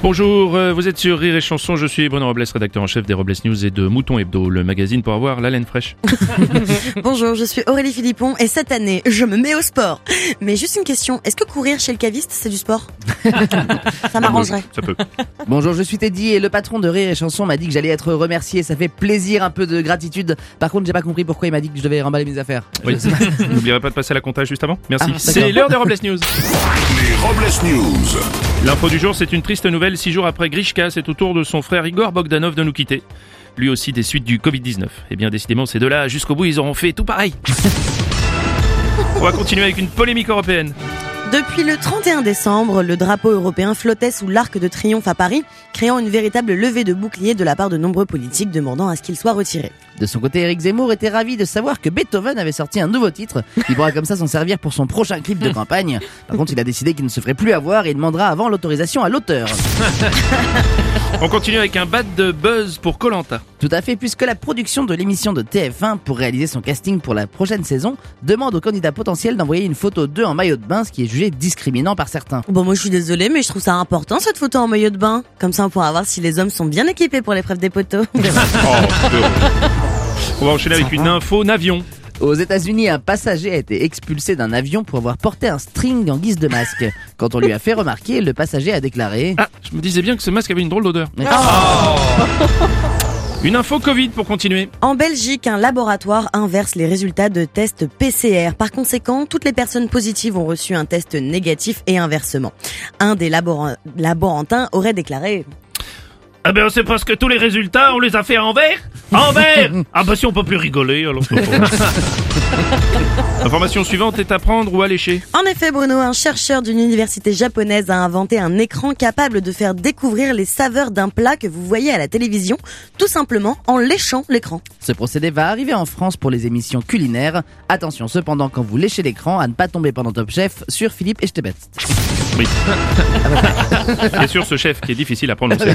Bonjour, euh, vous êtes sur Rire et Chanson, je suis Bruno Robles, rédacteur en chef des Robles News et de Mouton Hebdo, le magazine pour avoir la laine fraîche. Bonjour, je suis Aurélie Philippon et cette année, je me mets au sport. Mais juste une question, est-ce que courir chez le caviste, c'est du sport? Ça m'arrangerait. Ça peut. Bonjour, je suis Teddy et le patron de Rire et Chanson m'a dit que j'allais être remercié. Ça fait plaisir, un peu de gratitude. Par contre, j'ai pas compris pourquoi il m'a dit que je devais remballer mes affaires. Oui. N'oublierez pas de passer à la comptage juste avant. Merci. Ah, c'est l'heure des Robles News. Les Robles News. L'info du jour, c'est une triste nouvelle. Six jours après Grishka, c'est au tour de son frère Igor Bogdanov de nous quitter. Lui aussi des suites du Covid-19. Et bien décidément, ces deux-là, jusqu'au bout, ils auront fait tout pareil. On va continuer avec une polémique européenne. Depuis le 31 décembre, le drapeau européen flottait sous l'arc de triomphe à Paris, créant une véritable levée de bouclier de la part de nombreux politiques demandant à ce qu'il soit retiré. De son côté, Eric Zemmour était ravi de savoir que Beethoven avait sorti un nouveau titre. Il pourra comme ça s'en servir pour son prochain clip de campagne. Par contre, il a décidé qu'il ne se ferait plus avoir et il demandera avant l'autorisation à l'auteur. On continue avec un bat de buzz pour Colanta. Tout à fait, puisque la production de l'émission de TF1 pour réaliser son casting pour la prochaine saison demande aux candidats potentiels d'envoyer une photo d'eux en maillot de bain, ce qui est jugé discriminant par certains. Bon, moi je suis désolée, mais je trouve ça important cette photo en maillot de bain. Comme ça, on pourra voir si les hommes sont bien équipés pour l'épreuve des poteaux. On va enchaîner avec une info navion. Aux États-Unis, un passager a été expulsé d'un avion pour avoir porté un string en guise de masque. Quand on lui a fait remarquer, le passager a déclaré Ah, je me disais bien que ce masque avait une drôle d'odeur. Mais- Une info Covid pour continuer. En Belgique, un laboratoire inverse les résultats de tests PCR. Par conséquent, toutes les personnes positives ont reçu un test négatif et inversement. Un des labora- laborantins aurait déclaré Ah ben c'est parce que tous les résultats, on les a fait à envers Envers Ah bah si on peut plus rigoler, alors c'est pas grave. Information suivante est à prendre ou à lécher. En effet, Bruno, un chercheur d'une université japonaise a inventé un écran capable de faire découvrir les saveurs d'un plat que vous voyez à la télévision, tout simplement en léchant l'écran. Ce procédé va arriver en France pour les émissions culinaires. Attention cependant quand vous léchez l'écran à ne pas tomber pendant Top Chef sur Philippe Echtebest. Oui. Bien sûr, ce chef qui est difficile à prononcer.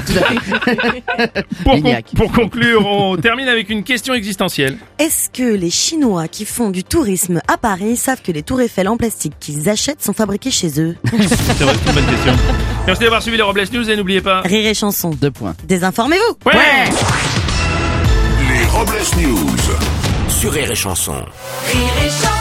Pour, con- pour conclure, on termine avec une question existentielle. Est-ce que les Chinois qui font du tourisme à Paris savent que les tours Eiffel en plastique qu'ils achètent sont fabriqués chez eux? C'est vrai, c'est une bonne question. Merci d'avoir suivi les Robles News et n'oubliez pas... Rire et chanson. Deux points. Désinformez-vous Ouais Les Robles News. Sur Rire et Chanson. Rire et chanson